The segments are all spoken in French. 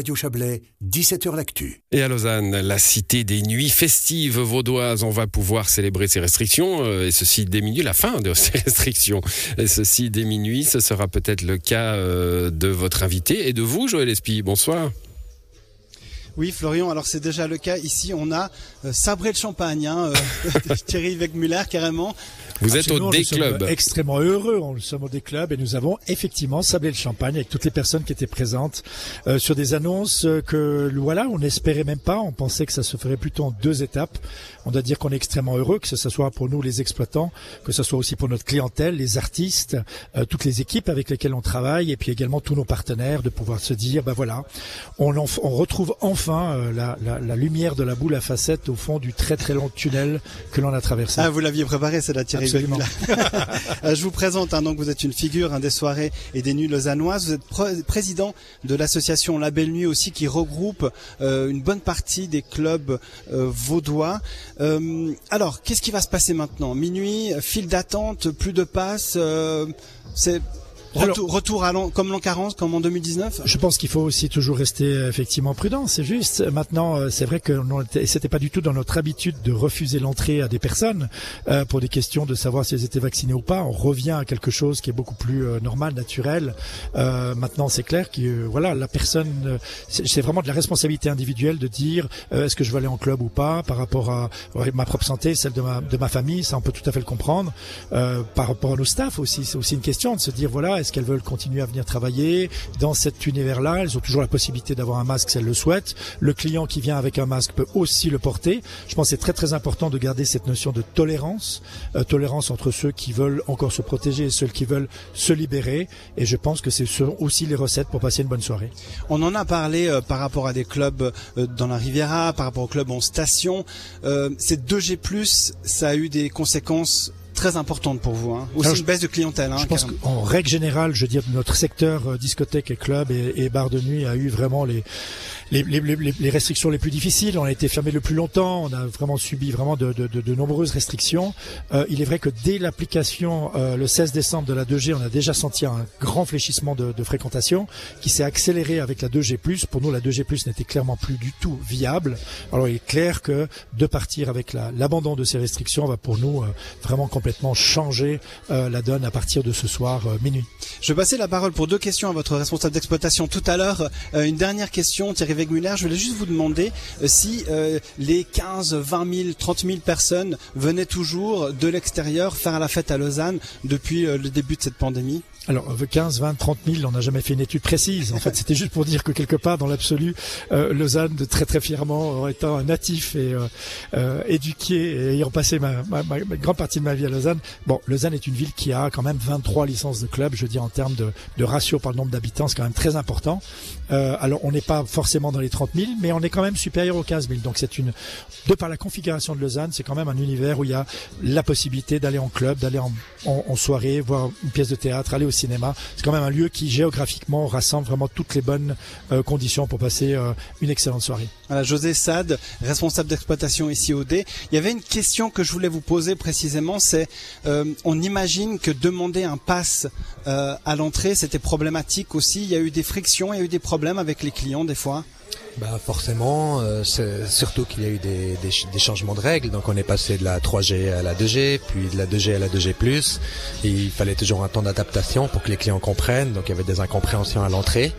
Radio Chablais, 17h L'Actu. Et à Lausanne, la cité des nuits festives vaudoises, on va pouvoir célébrer ces restrictions, euh, et ceci dès minuit, la fin de ces restrictions. Et ceci dès minuit, ce sera peut-être le cas euh, de votre invité et de vous, Joël Espy. Bonsoir. Oui, Florian, alors c'est déjà le cas. Ici, on a euh, sabré le champagne, hein, euh, Thierry Wegmuller, carrément. Vous êtes Absolument, au nous D-Club. sommes extrêmement heureux. Nous sommes au D-Club et nous avons effectivement sablé le champagne avec toutes les personnes qui étaient présentes euh, sur des annonces que voilà, on n'espérait même pas. On pensait que ça se ferait plutôt en deux étapes. On doit dire qu'on est extrêmement heureux, que ce soit pour nous les exploitants, que ce soit aussi pour notre clientèle, les artistes, euh, toutes les équipes avec lesquelles on travaille et puis également tous nos partenaires de pouvoir se dire, ben voilà, on, en- on retrouve enfin euh, la, la- la lumière de la boule à facettes au fond du très très long tunnel que l'on a traversé. Ah, vous l'aviez préparé, c'est la Thierry Absolument. Euh, Je vous présente, hein, donc vous êtes une figure hein, des soirées et des nuits lausannoises. Vous êtes pr- président de l'association La Belle Nuit aussi, qui regroupe euh, une bonne partie des clubs euh, vaudois. Euh, alors, qu'est-ce qui va se passer maintenant? Minuit, file d'attente, plus de passes. euh, Alors- retour, retour à l'an- comme l'an 40, comme en 2019. Je pense qu'il faut aussi toujours rester euh, effectivement prudent, c'est juste. Maintenant, euh, c'est vrai que c'était pas du tout dans notre habitude de refuser l'entrée à des personnes euh, pour des questions de savoir si elles étaient vaccinées ou pas. On revient à quelque chose qui est beaucoup plus euh, normal, naturel. Euh, maintenant, c'est clair que euh, voilà, la personne, euh, c'est vraiment de la responsabilité individuelle de dire euh, est-ce que je veux aller en club ou pas par rapport à ouais, ma propre santé, celle de ma de ma famille. Ça, on peut tout à fait le comprendre. Euh, par rapport à nos staffs aussi, c'est aussi une question de se dire voilà, est-ce qu'elles veulent continuer à venir travailler dans cet univers-là? Elles ont toujours la possibilité d'avoir un masque si elles le souhaitent. Le client qui vient avec un masque peut aussi le porter. Je pense que c'est très très important de garder cette notion de tolérance, euh, tolérance entre ceux qui veulent encore se protéger et ceux qui veulent se libérer. Et je pense que ce sont aussi les recettes pour passer une bonne soirée. On en a parlé euh, par rapport à des clubs euh, dans la Riviera, par rapport aux clubs en station. Euh, ces 2G+, ça a eu des conséquences très importantes pour vous. Hein. Aussi Alors, une baisse de clientèle. Hein, je pense qu'en règle générale, je veux dire, notre secteur euh, discothèque et club et, et bar de nuit a eu vraiment les les, les, les- les restrictions les plus difficiles. On a été fermé le plus longtemps. On a vraiment subi vraiment de, de, de, de nombreuses restrictions. Euh, il est vrai que dès l'application euh, le 16 décembre de la 2G, on a déjà senti un grand fléchissement de, de fréquentation qui s'est accéléré avec la 2G+. Pour nous, la 2G+ n'était clairement plus du tout viable. Alors il est clair que de partir avec la- l'abandon de ces restrictions va pour nous euh, vraiment complètement changer euh, la donne à partir de ce soir euh, minuit. Je vais passer la parole pour deux questions à votre responsable d'exploitation tout à l'heure. Euh, une dernière question, Thierry Wegmuller. Je voulais juste vous demander si les 15, 20 000, 30 000 personnes venaient toujours de l'extérieur faire la fête à Lausanne depuis le début de cette pandémie. Alors, euh, 15, 20, 30 000, on n'a jamais fait une étude précise. En fait, c'était juste pour dire que quelque part, dans l'absolu, euh, Lausanne, très très fièrement, en étant un natif et euh, euh, éduqué et ayant passé ma, ma, ma- grande partie de ma vie à Lausanne, bon, Lausanne est une ville qui a quand même 23 licences de clubs. Je dire, en termes de, de ratio par le nombre d'habitants, c'est quand même très important. Euh, alors, on n'est pas forcément dans les 30 000, mais on est quand même supérieur aux 15 000. Donc, c'est une, de par la configuration de Lausanne, c'est quand même un univers où il y a la possibilité d'aller en club, d'aller en, en, en soirée, voir une pièce de théâtre, aller au cinéma. C'est quand même un lieu qui géographiquement rassemble vraiment toutes les bonnes euh, conditions pour passer euh, une excellente soirée. Voilà, José Sade, responsable d'exploitation ici au D. Il y avait une question que je voulais vous poser précisément, c'est euh, on imagine que demander un pass à l'entrée, c'était problématique aussi. Il y a eu des frictions, il y a eu des problèmes avec les clients des fois? Bah forcément, euh, surtout qu'il y a eu des, des, ch- des changements de règles. Donc on est passé de la 3G à la 2G, puis de la 2G à la 2G+. Et il fallait toujours un temps d'adaptation pour que les clients comprennent. Donc il y avait des incompréhensions à l'entrée.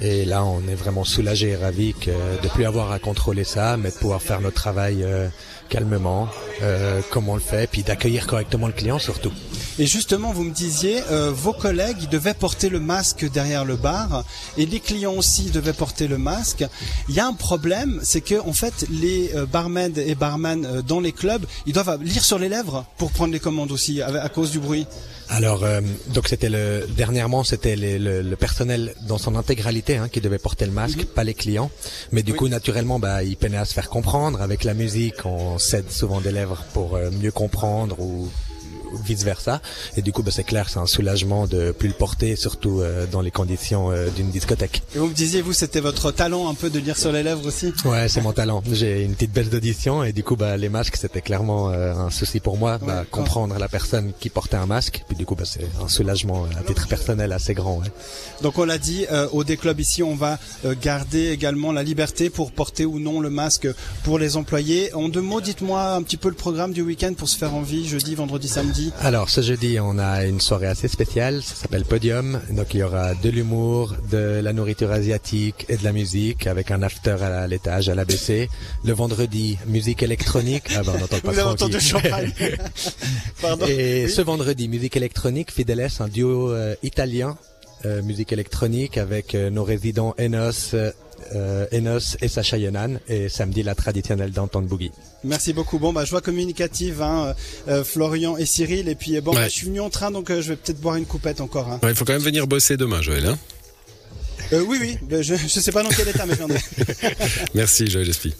Et là, on est vraiment soulagé et ravi que, de plus avoir à contrôler ça, mais de pouvoir faire notre travail euh, calmement, euh, comme on le fait, puis d'accueillir correctement le client surtout. Et justement, vous me disiez, euh, vos collègues devaient porter le masque derrière le bar, et les clients aussi devaient porter le masque. Il y a un problème, c'est que en fait, les euh, barmaids et barman euh, dans les clubs, ils doivent lire sur les lèvres pour prendre les commandes aussi, à cause du bruit. Alors, euh, donc c'était le dernièrement, c'était le, le personnel dans son intégralité hein, qui devait porter le masque, pas les clients. Mais du Oui. coup, naturellement, bah, ils peinaient à se faire comprendre. Avec la musique, on cède souvent des lèvres pour euh, mieux comprendre ou vice versa. Et du coup, bah, c'est clair, c'est un soulagement de plus le porter, surtout euh, dans les conditions euh, d'une discothèque. Et vous me disiez, vous, c'était votre talent un peu de lire sur les lèvres aussi? Ouais, c'est mon talent. J'ai une petite baisse d'audition et du coup, bah, les masques, c'était clairement euh, un souci pour moi. Bah, Ouais, comprendre la personne qui portait un masque. Puis du coup, bah, c'est un soulagement euh, à titre personnel assez grand. Ouais. Donc on l'a dit, euh, au D-Club ici, on va euh, garder également la liberté pour porter ou non le masque pour les employés. En deux mots, dites-moi un petit peu le programme du week-end pour se faire envie, jeudi, vendredi, samedi. Alors, ce jeudi, on a une soirée assez spéciale. Ça s'appelle Podium. Donc, il y aura de l'humour, de la nourriture asiatique et de la musique avec un after à l'étage, à l'ABC. Le vendredi, musique électronique. Ah ben, on entend pas Vous avez entendu champagne Pardon. Et Oui. ce vendredi, musique électronique, Fideles, un duo euh, italien, euh, musique électronique avec euh, nos résidents Enos, euh, Enos et Sacha Yonan. Et samedi, la traditionnelle Downtown Boogie. Merci beaucoup. Bon, bah, joie communicative, hein, euh, Florian et Cyril. Et puis, bon, Ouais. bah, je suis venu en train, donc euh, je vais peut-être boire une coupette encore. Hein. Ouais, il faut quand même venir bosser demain, Joël. hein. Euh, oui, oui, je, je sais pas dans quel état, mais j'en ai. Merci, Joël Espy.